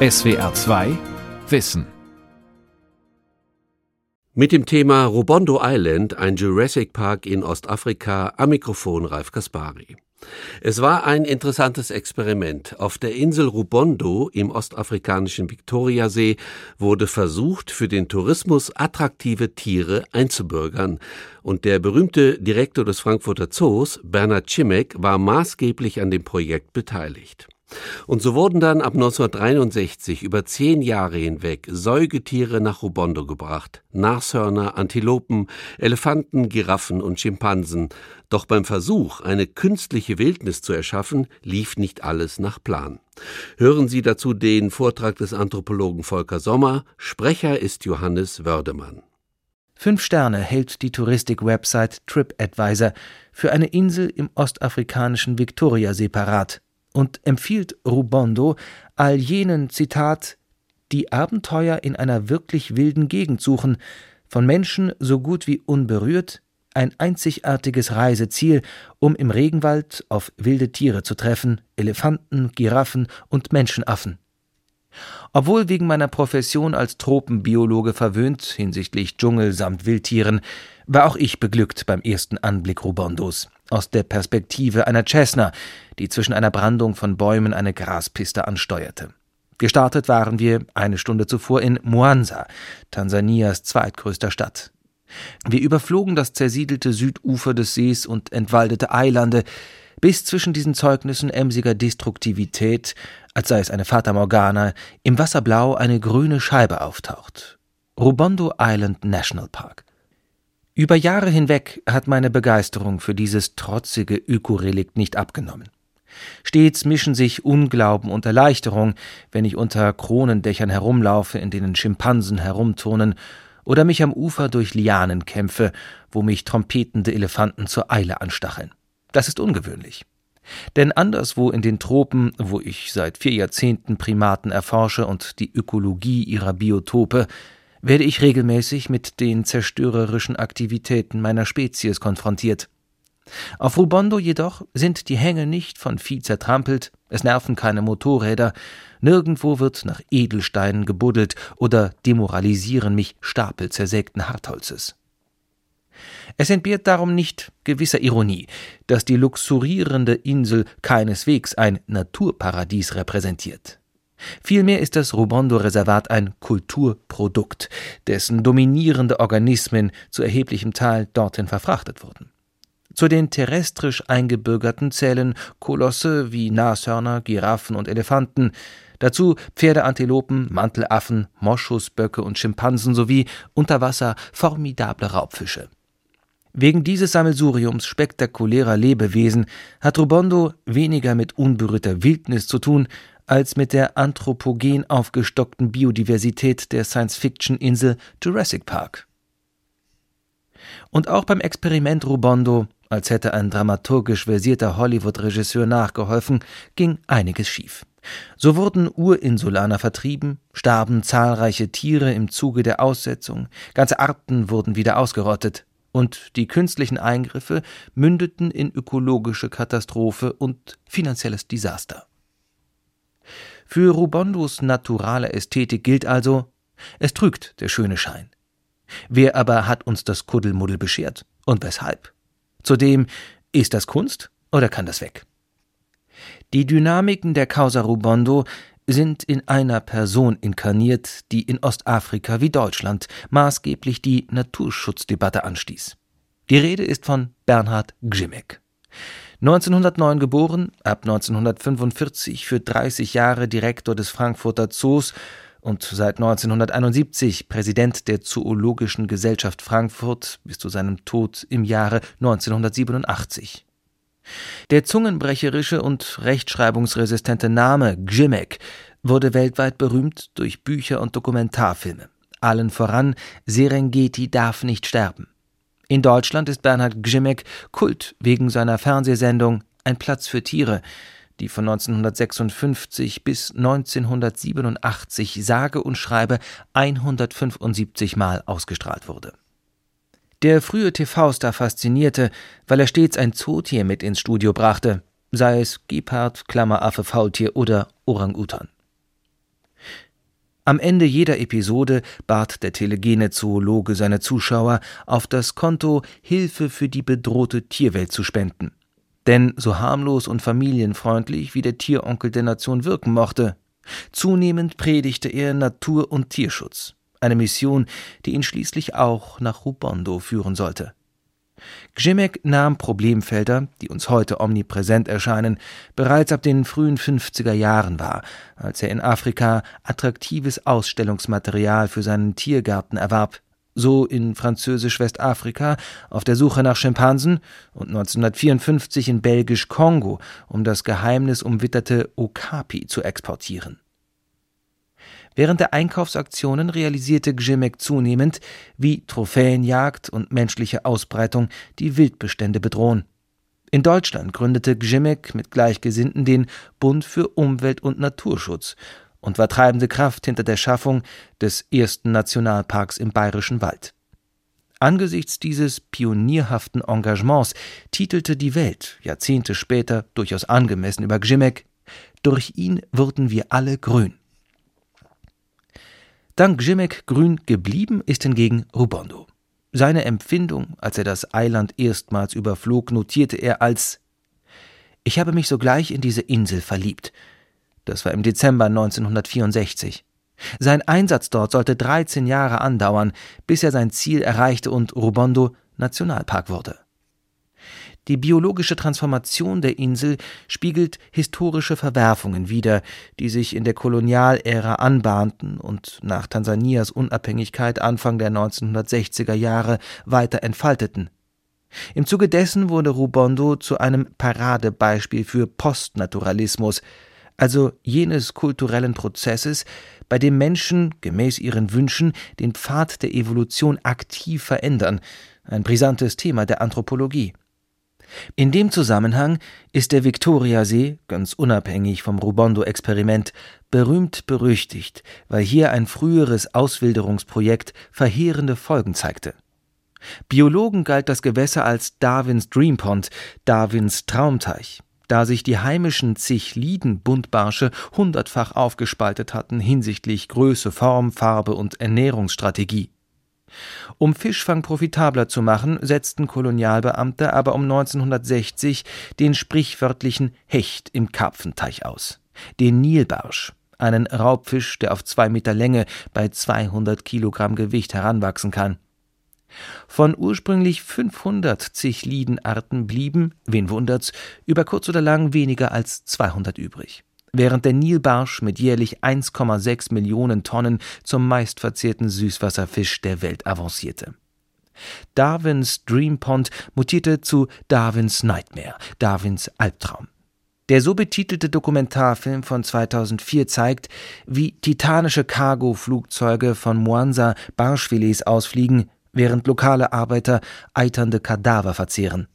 SWR 2 Wissen mit dem Thema Robondo Island, ein Jurassic Park in Ostafrika, am Mikrofon Ralf Kaspari. Es war ein interessantes Experiment. Auf der Insel Rubondo im ostafrikanischen Viktoriasee wurde versucht, für den Tourismus attraktive Tiere einzubürgern. Und der berühmte Direktor des Frankfurter Zoos, Bernhard Cimek, war maßgeblich an dem Projekt beteiligt. Und so wurden dann ab 1963 über zehn Jahre hinweg Säugetiere nach Rubondo gebracht. Nashörner, Antilopen, Elefanten, Giraffen und Schimpansen. Doch beim Versuch, eine künstliche Wildnis zu erschaffen, lief nicht alles nach Plan. Hören Sie dazu den Vortrag des Anthropologen Volker Sommer. Sprecher ist Johannes Wördemann. Fünf Sterne hält die Touristik-Website TripAdvisor für eine Insel im ostafrikanischen Viktoriasee parat und empfiehlt Rubondo all jenen, Zitat, die Abenteuer in einer wirklich wilden Gegend suchen, von Menschen so gut wie unberührt, ein einzigartiges Reiseziel, um im Regenwald auf wilde Tiere zu treffen, Elefanten, Giraffen und Menschenaffen. Obwohl wegen meiner Profession als Tropenbiologe verwöhnt hinsichtlich Dschungel samt Wildtieren, war auch ich beglückt beim ersten Anblick Rubondos, aus der Perspektive einer Cessna, die zwischen einer Brandung von Bäumen eine Graspiste ansteuerte. Gestartet waren wir eine Stunde zuvor in Mwanza, Tansanias zweitgrößter Stadt. Wir überflogen das zersiedelte Südufer des Sees und entwaldete Eilande, bis zwischen diesen Zeugnissen emsiger Destruktivität, als sei es eine Fata Morgana, im Wasserblau eine grüne Scheibe auftaucht. Rubondo Island National Park. Über Jahre hinweg hat meine Begeisterung für dieses trotzige Ökorelikt nicht abgenommen. Stets mischen sich Unglauben und Erleichterung, wenn ich unter Kronendächern herumlaufe, in denen Schimpansen herumturnen, oder mich am Ufer durch Lianen kämpfe, wo mich trompetende Elefanten zur Eile anstacheln. Das ist ungewöhnlich. Denn anderswo in den Tropen, wo ich seit vier Jahrzehnten Primaten erforsche und die Ökologie ihrer Biotope, werde ich regelmäßig mit den zerstörerischen Aktivitäten meiner Spezies konfrontiert. Auf Rubondo jedoch sind die Hänge nicht von Vieh zertrampelt, es nerven keine Motorräder, nirgendwo wird nach Edelsteinen gebuddelt oder demoralisieren mich Stapel zersägten Hartholzes. Es entbehrt darum nicht gewisser Ironie, dass die luxurierende Insel keineswegs ein Naturparadies repräsentiert. Vielmehr ist das Rubondo-Reservat ein Kulturprodukt, dessen dominierende Organismen zu erheblichem Teil dorthin verfrachtet wurden. Zu den terrestrisch Eingebürgerten zählen Kolosse wie Nashörner, Giraffen und Elefanten, dazu Pferdeantilopen, Mantelaffen, Moschusböcke und Schimpansen sowie unter Wasser formidable Raubfische. Wegen dieses Sammelsuriums spektakulärer Lebewesen hat Rubondo weniger mit unberührter Wildnis zu tun, als mit der anthropogen aufgestockten Biodiversität der Science-Fiction-Insel Jurassic Park. Und auch beim Experiment Rubondo, als hätte ein dramaturgisch versierter Hollywood-Regisseur nachgeholfen, ging einiges schief. So wurden Urinsulaner vertrieben, starben zahlreiche Tiere im Zuge der Aussetzung, ganze Arten wurden wieder ausgerottet, und die künstlichen Eingriffe mündeten in ökologische Katastrophe und finanzielles Desaster. Für Rubondos naturale Ästhetik gilt also, es trügt der schöne Schein. Wer aber hat uns das Kuddelmuddel beschert und weshalb? Zudem, ist das Kunst oder kann das weg? Die Dynamiken der Causa Rubondo sind in einer Person inkarniert, die in Ostafrika wie Deutschland maßgeblich die Naturschutzdebatte anstieß. Die Rede ist von Bernhard Gzimek. 1909 geboren, ab 1945 für 30 Jahre Direktor des Frankfurter Zoos und seit 1971 Präsident der Zoologischen Gesellschaft Frankfurt bis zu seinem Tod im Jahre 1987. Der zungenbrecherische und rechtschreibungsresistente Name Gzimek wurde weltweit berühmt durch Bücher und Dokumentarfilme. Allen voran Serengeti darf nicht sterben. In Deutschland ist Bernhard Gzimek Kult wegen seiner Fernsehsendung Ein Platz für Tiere, die von 1956 bis 1987 sage und schreibe 175 Mal ausgestrahlt wurde. Der frühe TV-Star faszinierte, weil er stets ein Zootier mit ins Studio brachte, sei es Gepard, Klammeraffe, Faultier oder Orang-Utan. Am Ende jeder Episode bat der telegene Zoologe seine Zuschauer, auf das Konto Hilfe für die bedrohte Tierwelt zu spenden. Denn so harmlos und familienfreundlich wie der Tieronkel der Nation wirken mochte, zunehmend predigte er Natur- und Tierschutz, eine Mission, die ihn schließlich auch nach Rubondo führen sollte. Gzimek nahm Problemfelder, die uns heute omnipräsent erscheinen, bereits ab den frühen 50er Jahren wahr, als er in Afrika attraktives Ausstellungsmaterial für seinen Tiergarten erwarb, so in französisch-Westafrika auf der Suche nach Schimpansen und 1954 in belgisch-Kongo, um das geheimnisumwitterte Okapi zu exportieren. Während der Einkaufsaktionen realisierte Gzimek zunehmend, wie Trophäenjagd und menschliche Ausbreitung die Wildbestände bedrohen. In Deutschland gründete Gzimek mit Gleichgesinnten den Bund für Umwelt und Naturschutz und war treibende Kraft hinter der Schaffung des ersten Nationalparks im Bayerischen Wald. Angesichts dieses pionierhaften Engagements titelte die Welt Jahrzehnte später durchaus angemessen über Gzimek Durch ihn wurden wir alle grün. Dank Gzimek grün geblieben ist hingegen Rubondo. Seine Empfindung, als er das Eiland erstmals überflog, notierte er als Ich habe mich sogleich in diese Insel verliebt. Das war im Dezember 1964. Sein Einsatz dort sollte 13 Jahre andauern, bis er sein Ziel erreichte und Rubondo Nationalpark wurde. Die biologische Transformation der Insel spiegelt historische Verwerfungen wider, die sich in der Kolonialära anbahnten und nach Tansanias Unabhängigkeit Anfang der 1960er Jahre weiter entfalteten. Im Zuge dessen wurde Rubondo zu einem Paradebeispiel für Postnaturalismus, also jenes kulturellen Prozesses, bei dem Menschen gemäß ihren Wünschen den Pfad der Evolution aktiv verändern, ein brisantes Thema der Anthropologie. In dem Zusammenhang ist der Viktoriasee, ganz unabhängig vom Rubondo-Experiment, berühmt berüchtigt, weil hier ein früheres Auswilderungsprojekt verheerende Folgen zeigte. Biologen galt das Gewässer als Darwins Dreampond, Darwins Traumteich, da sich die heimischen Zichliden-Buntbarsche hundertfach aufgespaltet hatten hinsichtlich Größe, Form, Farbe und Ernährungsstrategie. Um Fischfang profitabler zu machen, setzten Kolonialbeamte aber um 1960 den sprichwörtlichen Hecht im Karpfenteich aus, den Nilbarsch, einen Raubfisch, der auf zwei Meter Länge bei 200 Kilogramm Gewicht heranwachsen kann. Von ursprünglich 500 Zichlidenarten blieben, wen wundert's, über kurz oder lang weniger als 200 übrig während der Nilbarsch mit jährlich 1,6 Millionen Tonnen zum meistverzehrten Süßwasserfisch der Welt avancierte. Darwins Dream Pond mutierte zu Darwins Nightmare, Darwins Albtraum. Der so betitelte Dokumentarfilm von 2004 zeigt, wie titanische Cargo-Flugzeuge von Mwanza Barschfilets ausfliegen, während lokale Arbeiter eiternde Kadaver verzehren.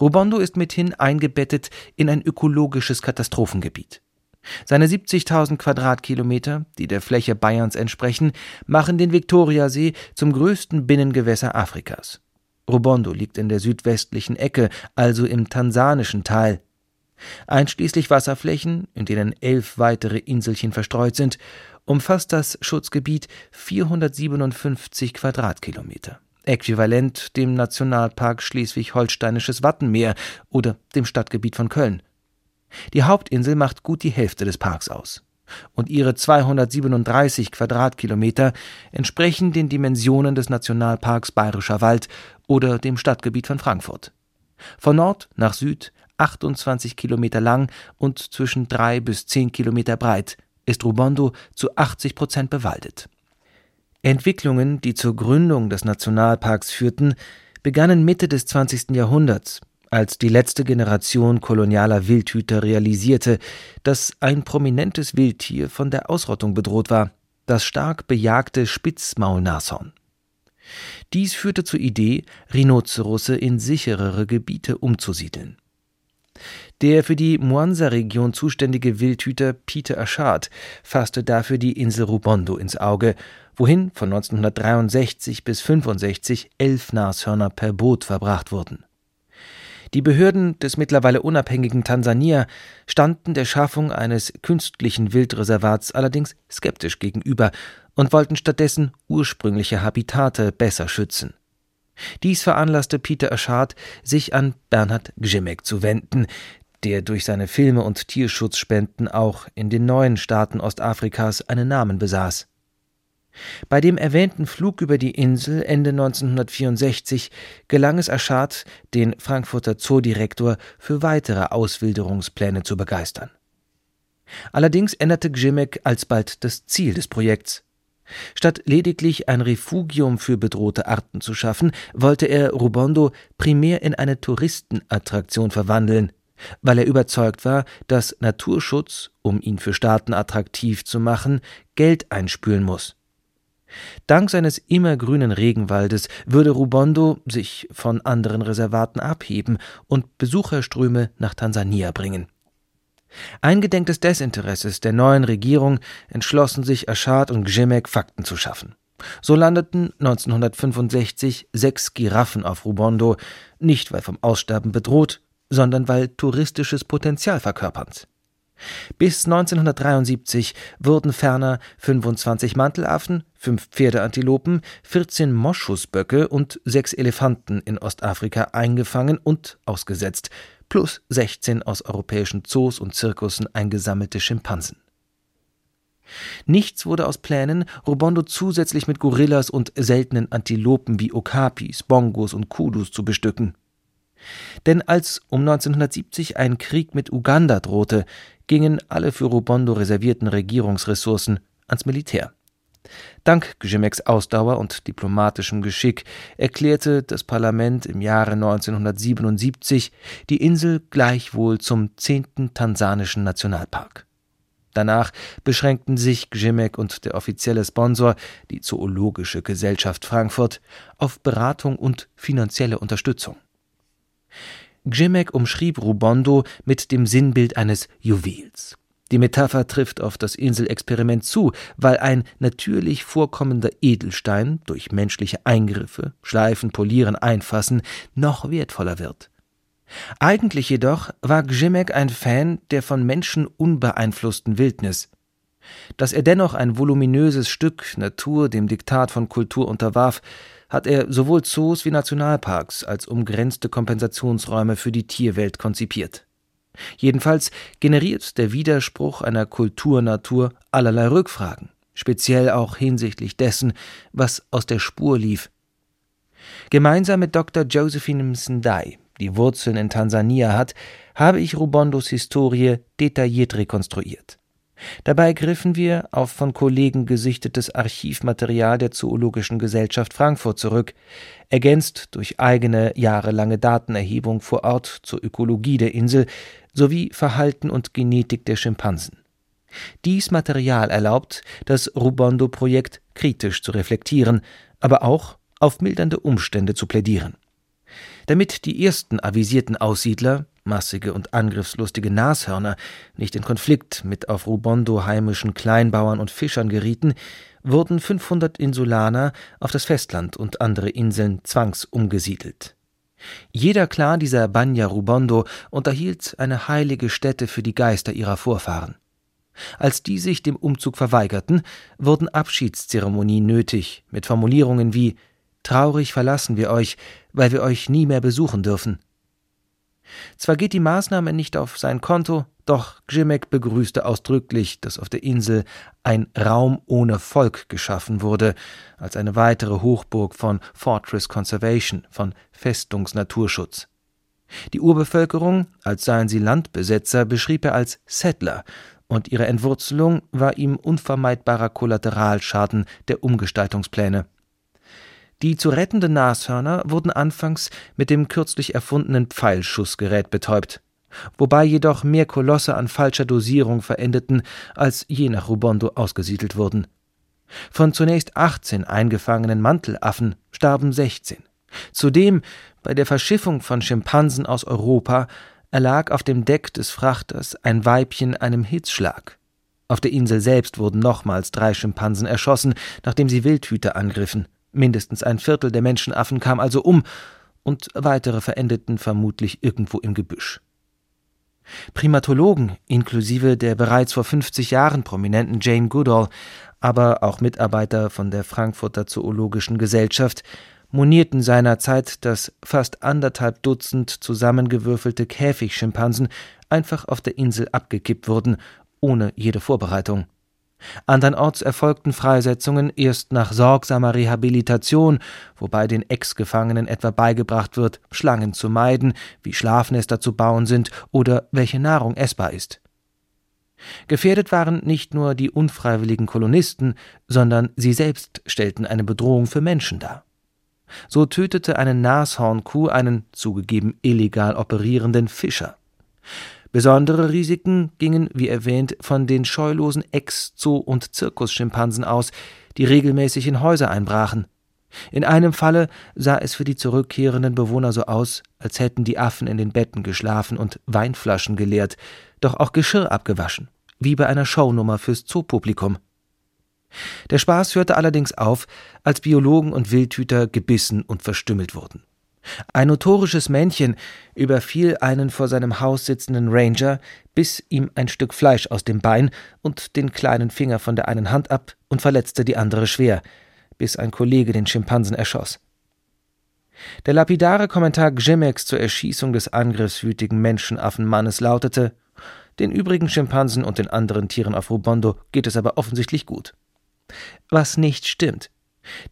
Rubondo ist mithin eingebettet in ein ökologisches Katastrophengebiet. Seine 70.000 Quadratkilometer, die der Fläche Bayerns entsprechen, machen den Viktoriasee zum größten Binnengewässer Afrikas. Rubondo liegt in der südwestlichen Ecke, also im tansanischen Teil. Einschließlich Wasserflächen, in denen elf weitere Inselchen verstreut sind, umfasst das Schutzgebiet 457 Quadratkilometer äquivalent dem Nationalpark Schleswig-Holsteinisches Wattenmeer oder dem Stadtgebiet von Köln. Die Hauptinsel macht gut die Hälfte des Parks aus. Und ihre 237 Quadratkilometer entsprechen den Dimensionen des Nationalparks Bayerischer Wald oder dem Stadtgebiet von Frankfurt. Von Nord nach Süd 28 Kilometer lang und zwischen drei bis zehn Kilometer breit ist Rubondo zu 80 Prozent bewaldet. Entwicklungen, die zur Gründung des Nationalparks führten, begannen Mitte des 20. Jahrhunderts, als die letzte Generation kolonialer Wildhüter realisierte, dass ein prominentes Wildtier von der Ausrottung bedroht war, das stark bejagte Spitzmaulnashorn. Dies führte zur Idee, Rhinozerosse in sicherere Gebiete umzusiedeln. Der für die Mwanza-Region zuständige Wildhüter Peter Achard fasste dafür die Insel Rubondo ins Auge wohin von 1963 bis 65 elf Nashörner per Boot verbracht wurden. Die Behörden des mittlerweile unabhängigen Tansania standen der Schaffung eines künstlichen Wildreservats allerdings skeptisch gegenüber und wollten stattdessen ursprüngliche Habitate besser schützen. Dies veranlasste Peter Aschard, sich an Bernhard Gzimek zu wenden, der durch seine Filme und Tierschutzspenden auch in den neuen Staaten Ostafrikas einen Namen besaß. Bei dem erwähnten Flug über die Insel Ende 1964 gelang es Aschad, den Frankfurter Zoodirektor für weitere Auswilderungspläne zu begeistern. Allerdings änderte Gzimek alsbald das Ziel des Projekts. Statt lediglich ein Refugium für bedrohte Arten zu schaffen, wollte er Rubondo primär in eine Touristenattraktion verwandeln, weil er überzeugt war, dass Naturschutz, um ihn für Staaten attraktiv zu machen, Geld einspülen muss. Dank seines immergrünen Regenwaldes würde Rubondo sich von anderen Reservaten abheben und Besucherströme nach Tansania bringen. Eingedenk des Desinteresses der neuen Regierung entschlossen sich Aschad und Gzimek Fakten zu schaffen. So landeten 1965 sechs Giraffen auf Rubondo, nicht weil vom Aussterben bedroht, sondern weil touristisches Potenzial verkörpernd. Bis 1973 wurden ferner 25 Mantelaffen, fünf Pferdeantilopen, 14 Moschusböcke und sechs Elefanten in Ostafrika eingefangen und ausgesetzt, plus 16 aus europäischen Zoos und Zirkussen eingesammelte Schimpansen. Nichts wurde aus Plänen, Rubondo zusätzlich mit Gorillas und seltenen Antilopen wie Okapis, Bongos und Kudus zu bestücken. Denn als um 1970 ein Krieg mit Uganda drohte, gingen alle für Rubondo reservierten Regierungsressourcen ans Militär. Dank Gzimeks Ausdauer und diplomatischem Geschick erklärte das Parlament im Jahre 1977 die Insel gleichwohl zum zehnten tansanischen Nationalpark. Danach beschränkten sich Gzimek und der offizielle Sponsor, die Zoologische Gesellschaft Frankfurt, auf Beratung und finanzielle Unterstützung. Gzimek umschrieb Rubondo mit dem Sinnbild eines Juwels. Die Metapher trifft auf das Inselexperiment zu, weil ein natürlich vorkommender Edelstein durch menschliche Eingriffe, Schleifen, Polieren, Einfassen noch wertvoller wird. Eigentlich jedoch war Gzimek ein Fan der von Menschen unbeeinflussten Wildnis. Dass er dennoch ein voluminöses Stück Natur dem Diktat von Kultur unterwarf, hat er sowohl Zoos wie Nationalparks als umgrenzte Kompensationsräume für die Tierwelt konzipiert. Jedenfalls generiert der Widerspruch einer Kulturnatur allerlei Rückfragen, speziell auch hinsichtlich dessen, was aus der Spur lief. Gemeinsam mit Dr. Josephine Msendai, die Wurzeln in Tansania hat, habe ich Rubondos Historie detailliert rekonstruiert. Dabei griffen wir auf von Kollegen gesichtetes Archivmaterial der Zoologischen Gesellschaft Frankfurt zurück, ergänzt durch eigene jahrelange Datenerhebung vor Ort zur Ökologie der Insel sowie Verhalten und Genetik der Schimpansen. Dies Material erlaubt, das Rubondo-Projekt kritisch zu reflektieren, aber auch auf mildernde Umstände zu plädieren. Damit die ersten avisierten Aussiedler, massige und angriffslustige Nashörner, nicht in Konflikt mit auf Rubondo heimischen Kleinbauern und Fischern gerieten, wurden 500 Insulaner auf das Festland und andere Inseln zwangsumgesiedelt. Jeder Clan dieser Banya Rubondo unterhielt eine heilige Stätte für die Geister ihrer Vorfahren. Als die sich dem Umzug verweigerten, wurden Abschiedszeremonien nötig, mit Formulierungen wie Traurig verlassen wir euch, weil wir euch nie mehr besuchen dürfen. Zwar geht die Maßnahme nicht auf sein Konto, doch Gzimek begrüßte ausdrücklich, dass auf der Insel ein Raum ohne Volk geschaffen wurde, als eine weitere Hochburg von Fortress Conservation, von Festungsnaturschutz. Die Urbevölkerung, als seien sie Landbesetzer, beschrieb er als Settler, und ihre Entwurzelung war ihm unvermeidbarer Kollateralschaden der Umgestaltungspläne. Die zu rettenden Nashörner wurden anfangs mit dem kürzlich erfundenen Pfeilschussgerät betäubt, wobei jedoch mehr Kolosse an falscher Dosierung verendeten, als je nach Rubondo ausgesiedelt wurden. Von zunächst 18 eingefangenen Mantelaffen starben 16. Zudem bei der Verschiffung von Schimpansen aus Europa erlag auf dem Deck des Frachters ein Weibchen einem Hitzschlag. Auf der Insel selbst wurden nochmals drei Schimpansen erschossen, nachdem sie Wildhüter angriffen. Mindestens ein Viertel der Menschenaffen kam also um, und weitere verendeten vermutlich irgendwo im Gebüsch. Primatologen, inklusive der bereits vor 50 Jahren prominenten Jane Goodall, aber auch Mitarbeiter von der Frankfurter Zoologischen Gesellschaft, monierten seinerzeit, dass fast anderthalb Dutzend zusammengewürfelte Käfigschimpansen einfach auf der Insel abgekippt wurden, ohne jede Vorbereitung. Andernorts erfolgten Freisetzungen erst nach sorgsamer Rehabilitation, wobei den Ex-Gefangenen etwa beigebracht wird, Schlangen zu meiden, wie Schlafnester zu bauen sind oder welche Nahrung essbar ist. Gefährdet waren nicht nur die unfreiwilligen Kolonisten, sondern sie selbst stellten eine Bedrohung für Menschen dar. So tötete eine Nashornkuh einen zugegeben illegal operierenden Fischer. Besondere Risiken gingen, wie erwähnt, von den scheulosen Ex-, Zoo- und Zirkusschimpansen aus, die regelmäßig in Häuser einbrachen. In einem Falle sah es für die zurückkehrenden Bewohner so aus, als hätten die Affen in den Betten geschlafen und Weinflaschen geleert, doch auch Geschirr abgewaschen, wie bei einer Shownummer fürs Zoopublikum. Der Spaß hörte allerdings auf, als Biologen und Wildhüter gebissen und verstümmelt wurden. Ein notorisches Männchen überfiel einen vor seinem Haus sitzenden Ranger, biss ihm ein Stück Fleisch aus dem Bein und den kleinen Finger von der einen Hand ab und verletzte die andere schwer, bis ein Kollege den Schimpansen erschoss. Der lapidare Kommentar Gzimex zur Erschießung des angriffswütigen Menschenaffenmannes lautete: Den übrigen Schimpansen und den anderen Tieren auf Rubondo geht es aber offensichtlich gut. Was nicht stimmt.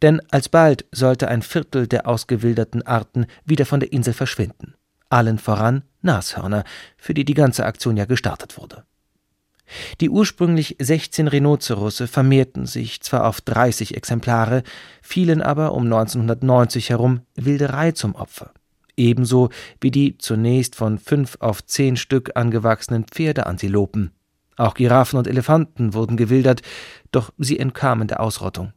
Denn alsbald sollte ein Viertel der ausgewilderten Arten wieder von der Insel verschwinden. Allen voran Nashörner, für die die ganze Aktion ja gestartet wurde. Die ursprünglich 16 Rhinozerusse vermehrten sich zwar auf 30 Exemplare, fielen aber um 1990 herum Wilderei zum Opfer. Ebenso wie die zunächst von fünf auf zehn Stück angewachsenen Pferdeantilopen. Auch Giraffen und Elefanten wurden gewildert, doch sie entkamen der Ausrottung.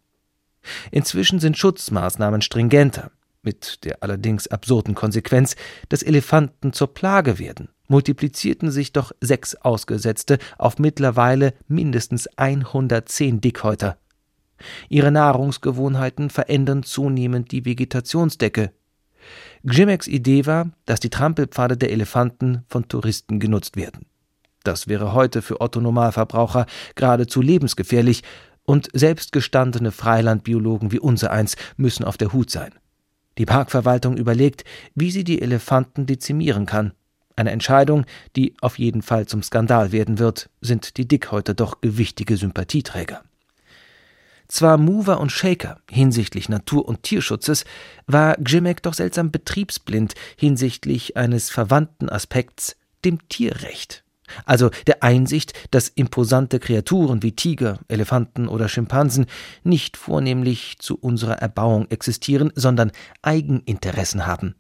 Inzwischen sind Schutzmaßnahmen stringenter, mit der allerdings absurden Konsequenz, dass Elefanten zur Plage werden, multiplizierten sich doch sechs Ausgesetzte auf mittlerweile mindestens 110 Dickhäuter. Ihre Nahrungsgewohnheiten verändern zunehmend die Vegetationsdecke. Gzimex Idee war, dass die Trampelpfade der Elefanten von Touristen genutzt werden. Das wäre heute für Otto Normalverbraucher geradezu lebensgefährlich und selbst gestandene Freilandbiologen wie unsereins müssen auf der Hut sein. Die Parkverwaltung überlegt, wie sie die Elefanten dezimieren kann. Eine Entscheidung, die auf jeden Fall zum Skandal werden wird, sind die Dickhäuter doch gewichtige Sympathieträger. Zwar Mover und Shaker hinsichtlich Natur- und Tierschutzes, war Gzimek doch seltsam betriebsblind hinsichtlich eines verwandten Aspekts, dem Tierrecht also der Einsicht, dass imposante Kreaturen wie Tiger, Elefanten oder Schimpansen nicht vornehmlich zu unserer Erbauung existieren, sondern Eigeninteressen haben.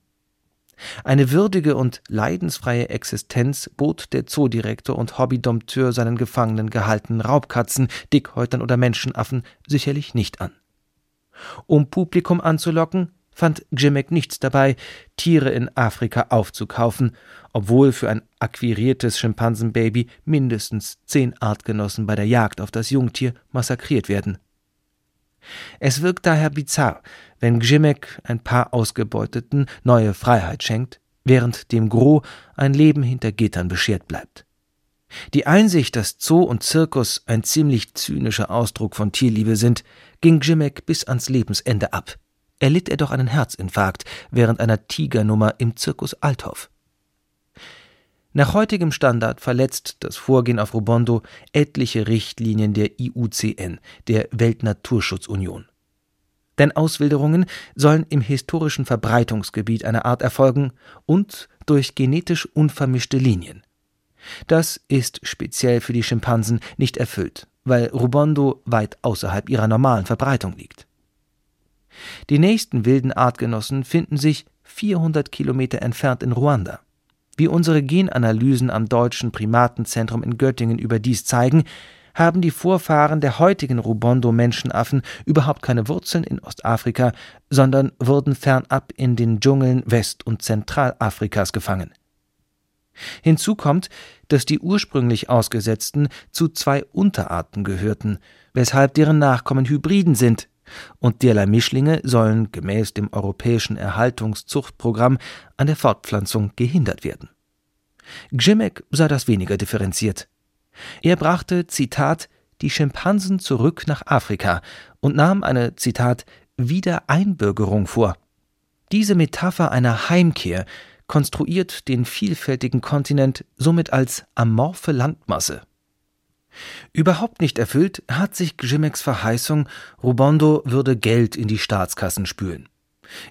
Eine würdige und leidensfreie Existenz bot der Zoodirektor und Hobbydompteur seinen Gefangenen gehaltenen Raubkatzen, Dickhäutern oder Menschenaffen sicherlich nicht an. Um Publikum anzulocken, fand Gzimek nichts dabei, Tiere in Afrika aufzukaufen, obwohl für ein akquiriertes Schimpansenbaby mindestens zehn Artgenossen bei der Jagd auf das Jungtier massakriert werden. Es wirkt daher bizarr, wenn Gzimek ein paar Ausgebeuteten neue Freiheit schenkt, während dem Gros ein Leben hinter Gittern beschert bleibt. Die Einsicht, dass Zoo und Zirkus ein ziemlich zynischer Ausdruck von Tierliebe sind, ging Gzimek bis ans Lebensende ab erlitt er doch einen Herzinfarkt während einer Tigernummer im Zirkus Althoff. Nach heutigem Standard verletzt das Vorgehen auf Rubondo etliche Richtlinien der IUCN, der Weltnaturschutzunion. Denn Auswilderungen sollen im historischen Verbreitungsgebiet einer Art erfolgen und durch genetisch unvermischte Linien. Das ist speziell für die Schimpansen nicht erfüllt, weil Rubondo weit außerhalb ihrer normalen Verbreitung liegt. Die nächsten wilden Artgenossen finden sich 400 Kilometer entfernt in Ruanda. Wie unsere Genanalysen am Deutschen Primatenzentrum in Göttingen überdies zeigen, haben die Vorfahren der heutigen Rubondo-Menschenaffen überhaupt keine Wurzeln in Ostafrika, sondern wurden fernab in den Dschungeln West- und Zentralafrikas gefangen. Hinzu kommt, dass die ursprünglich Ausgesetzten zu zwei Unterarten gehörten, weshalb deren Nachkommen Hybriden sind, und derlei Mischlinge sollen gemäß dem europäischen Erhaltungszuchtprogramm an der Fortpflanzung gehindert werden. Gzimek sah das weniger differenziert. Er brachte, Zitat, die Schimpansen zurück nach Afrika und nahm eine, Zitat, Wiedereinbürgerung vor. Diese Metapher einer Heimkehr konstruiert den vielfältigen Kontinent somit als amorphe Landmasse. Überhaupt nicht erfüllt hat sich Gzimeks Verheißung, Rubondo würde Geld in die Staatskassen spülen.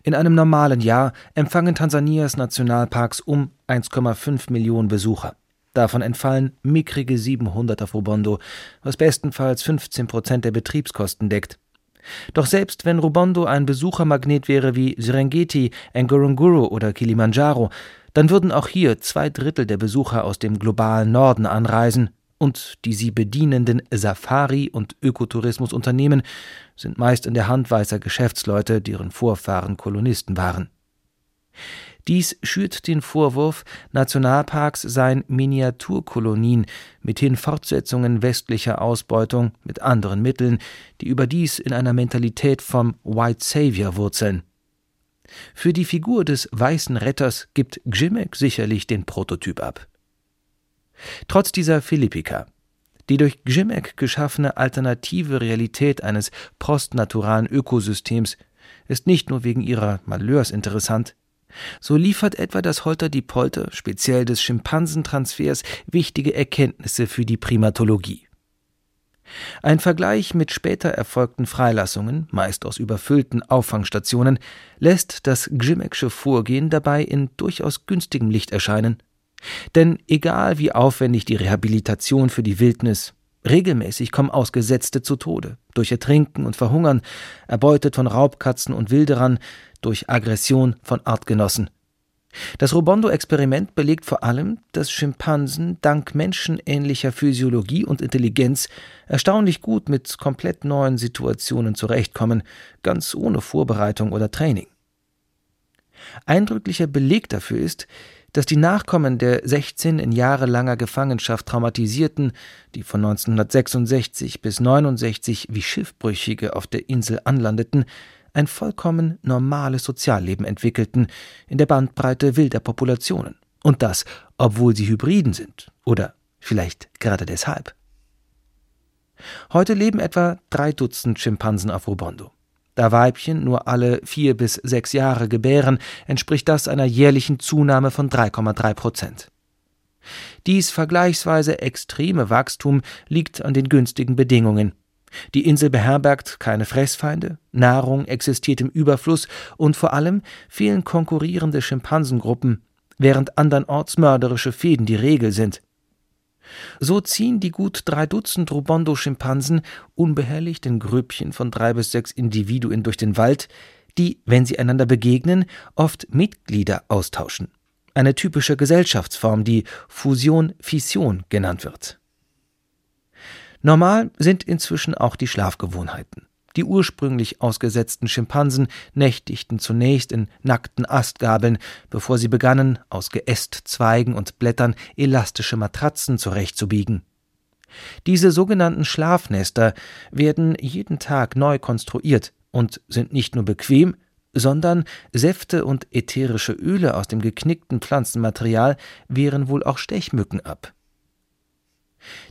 In einem normalen Jahr empfangen Tansanias Nationalparks um 1,5 Millionen Besucher. Davon entfallen mickrige 700 auf Rubondo, was bestenfalls 15 Prozent der Betriebskosten deckt. Doch selbst wenn Rubondo ein Besuchermagnet wäre wie Serengeti, Ngorongoro oder Kilimanjaro, dann würden auch hier zwei Drittel der Besucher aus dem globalen Norden anreisen, und die sie bedienenden Safari- und Ökotourismusunternehmen sind meist in der Hand weißer Geschäftsleute, deren Vorfahren Kolonisten waren. Dies schürt den Vorwurf, Nationalparks seien Miniaturkolonien, mithin Fortsetzungen westlicher Ausbeutung mit anderen Mitteln, die überdies in einer Mentalität vom White Savior wurzeln. Für die Figur des weißen Retters gibt Gzimek sicherlich den Prototyp ab. Trotz dieser Philippika, die durch Gzimek geschaffene alternative Realität eines postnaturalen Ökosystems ist nicht nur wegen ihrer Malheurs interessant, so liefert etwa das Holter die Polter, speziell des Schimpansentransfers, wichtige Erkenntnisse für die Primatologie. Ein Vergleich mit später erfolgten Freilassungen, meist aus überfüllten Auffangstationen, lässt das Gzimeksche Vorgehen dabei in durchaus günstigem Licht erscheinen denn egal wie aufwendig die Rehabilitation für die Wildnis, regelmäßig kommen Ausgesetzte zu Tode, durch Ertrinken und Verhungern, erbeutet von Raubkatzen und Wilderern, durch Aggression von Artgenossen. Das Robondo-Experiment belegt vor allem, dass Schimpansen dank menschenähnlicher Physiologie und Intelligenz erstaunlich gut mit komplett neuen Situationen zurechtkommen, ganz ohne Vorbereitung oder Training. Eindrücklicher Beleg dafür ist, dass die Nachkommen der 16 in jahrelanger Gefangenschaft traumatisierten, die von 1966 bis 69 wie Schiffbrüchige auf der Insel anlandeten, ein vollkommen normales Sozialleben entwickelten in der Bandbreite wilder Populationen. Und das, obwohl sie Hybriden sind. Oder vielleicht gerade deshalb. Heute leben etwa drei Dutzend Schimpansen auf Rubondo. Da Weibchen nur alle vier bis sechs Jahre gebären, entspricht das einer jährlichen Zunahme von 3,3 Prozent. Dies vergleichsweise extreme Wachstum liegt an den günstigen Bedingungen. Die Insel beherbergt keine Fressfeinde, Nahrung existiert im Überfluss und vor allem fehlen konkurrierende Schimpansengruppen, während andernorts mörderische Fäden die Regel sind. So ziehen die gut drei Dutzend Rubondo-Schimpansen unbehelligt in Grüppchen von drei bis sechs Individuen durch den Wald, die, wenn sie einander begegnen, oft Mitglieder austauschen. Eine typische Gesellschaftsform, die Fusion-Fission genannt wird. Normal sind inzwischen auch die Schlafgewohnheiten. Die ursprünglich ausgesetzten Schimpansen nächtigten zunächst in nackten Astgabeln, bevor sie begannen, aus Geästzweigen und Blättern elastische Matratzen zurechtzubiegen. Diese sogenannten Schlafnester werden jeden Tag neu konstruiert und sind nicht nur bequem, sondern Säfte und ätherische Öle aus dem geknickten Pflanzenmaterial wehren wohl auch Stechmücken ab.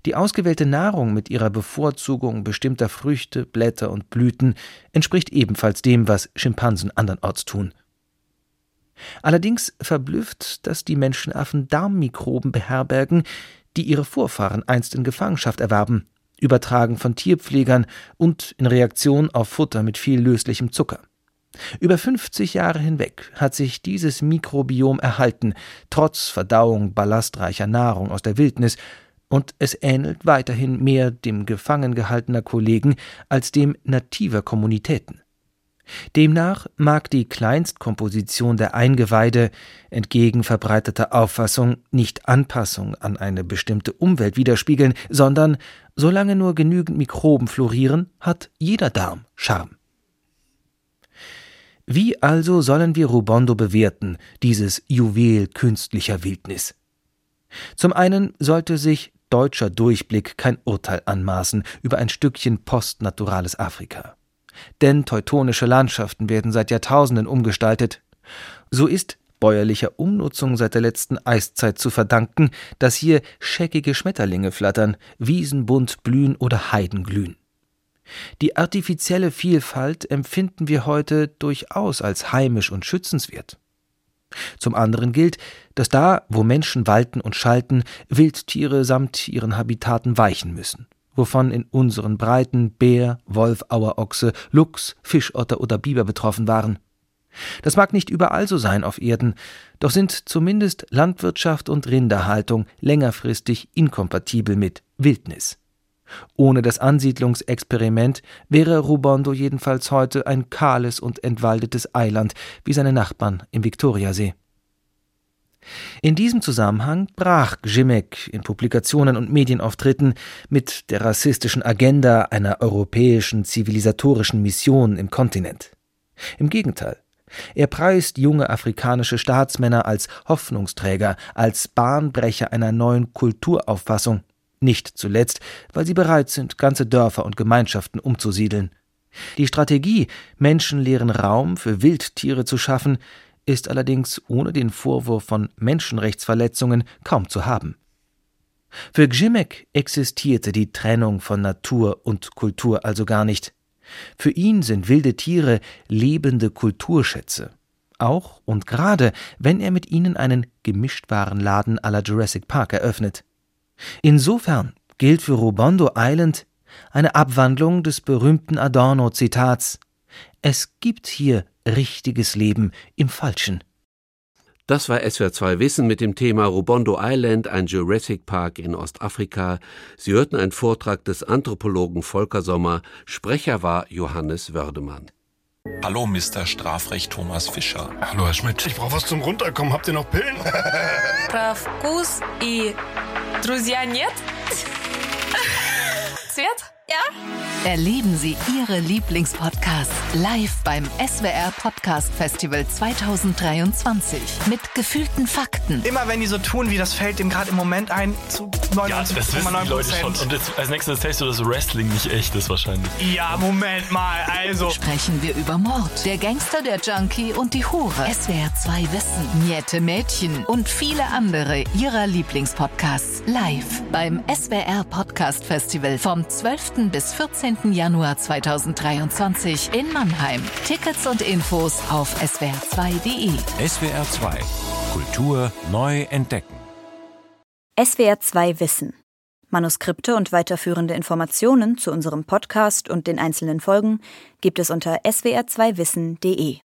Die ausgewählte Nahrung mit ihrer Bevorzugung bestimmter Früchte, Blätter und Blüten entspricht ebenfalls dem, was Schimpansen andernorts tun. Allerdings verblüfft, dass die Menschenaffen Darmmikroben beherbergen, die ihre Vorfahren einst in Gefangenschaft erwarben, übertragen von Tierpflegern und in Reaktion auf Futter mit viel löslichem Zucker. Über 50 Jahre hinweg hat sich dieses Mikrobiom erhalten, trotz Verdauung ballastreicher Nahrung aus der Wildnis und es ähnelt weiterhin mehr dem gefangen gehaltener Kollegen als dem nativer Kommunitäten. Demnach mag die Kleinstkomposition der Eingeweide entgegen verbreiteter Auffassung nicht Anpassung an eine bestimmte Umwelt widerspiegeln, sondern solange nur genügend Mikroben florieren, hat jeder Darm Charme. Wie also sollen wir Rubondo bewerten, dieses Juwel künstlicher Wildnis? Zum einen sollte sich deutscher Durchblick kein Urteil anmaßen über ein Stückchen postnaturales Afrika. Denn teutonische Landschaften werden seit Jahrtausenden umgestaltet. So ist bäuerlicher Umnutzung seit der letzten Eiszeit zu verdanken, dass hier scheckige Schmetterlinge flattern, Wiesen bunt blühen oder Heiden glühen. Die artifizielle Vielfalt empfinden wir heute durchaus als heimisch und schützenswert. Zum anderen gilt, dass da, wo Menschen walten und schalten, Wildtiere samt ihren Habitaten weichen müssen, wovon in unseren Breiten Bär, Wolf, Auerochse, Luchs, Fischotter oder Biber betroffen waren. Das mag nicht überall so sein auf Erden, doch sind zumindest Landwirtschaft und Rinderhaltung längerfristig inkompatibel mit Wildnis. Ohne das Ansiedlungsexperiment wäre Rubondo jedenfalls heute ein kahles und entwaldetes Eiland wie seine Nachbarn im Viktoriasee. In diesem Zusammenhang brach Gzimek in Publikationen und Medienauftritten mit der rassistischen Agenda einer europäischen zivilisatorischen Mission im Kontinent. Im Gegenteil, er preist junge afrikanische Staatsmänner als Hoffnungsträger, als Bahnbrecher einer neuen Kulturauffassung, nicht zuletzt, weil sie bereit sind, ganze Dörfer und Gemeinschaften umzusiedeln. Die Strategie, menschenleeren Raum für Wildtiere zu schaffen, ist allerdings ohne den Vorwurf von Menschenrechtsverletzungen kaum zu haben. Für Gzimek existierte die Trennung von Natur und Kultur also gar nicht. Für ihn sind wilde Tiere lebende Kulturschätze. Auch und gerade, wenn er mit ihnen einen Gemischtwarenladen à la Jurassic Park eröffnet. Insofern gilt für Robondo Island eine Abwandlung des berühmten Adorno-Zitats: Es gibt hier richtiges Leben im Falschen. Das war SWR2 Wissen mit dem Thema Robondo Island, ein Jurassic Park in Ostafrika. Sie hörten einen Vortrag des Anthropologen Volker Sommer. Sprecher war Johannes Wördemann. Hallo, Mr. Strafrecht Thomas Fischer. Hallo, Herr Schmidt. Ich brauche was zum Runterkommen. Habt ihr noch Pillen? Prav, Kus i друзья нет? Цвет? Ja? Erleben Sie Ihre Lieblingspodcasts live beim SWR Podcast Festival 2023 mit gefühlten Fakten. Immer wenn die so tun, wie das fällt dem gerade im Moment ein, zu 99,9 Ja, das wissen die Leute schon. Und jetzt, als nächstes erzählst du, dass Wrestling nicht echt ist wahrscheinlich. Ja, Moment mal, also. Sprechen wir über Mord, der Gangster, der Junkie und die Hure. SWR 2 Wissen, Niette Mädchen und viele andere Ihrer Lieblingspodcasts live beim SWR Podcast Festival vom 12 bis 14. Januar 2023 in Mannheim. Tickets und Infos auf swr2.de. SWR 2 Kultur neu entdecken. SWR 2 Wissen. Manuskripte und weiterführende Informationen zu unserem Podcast und den einzelnen Folgen gibt es unter swr2wissen.de.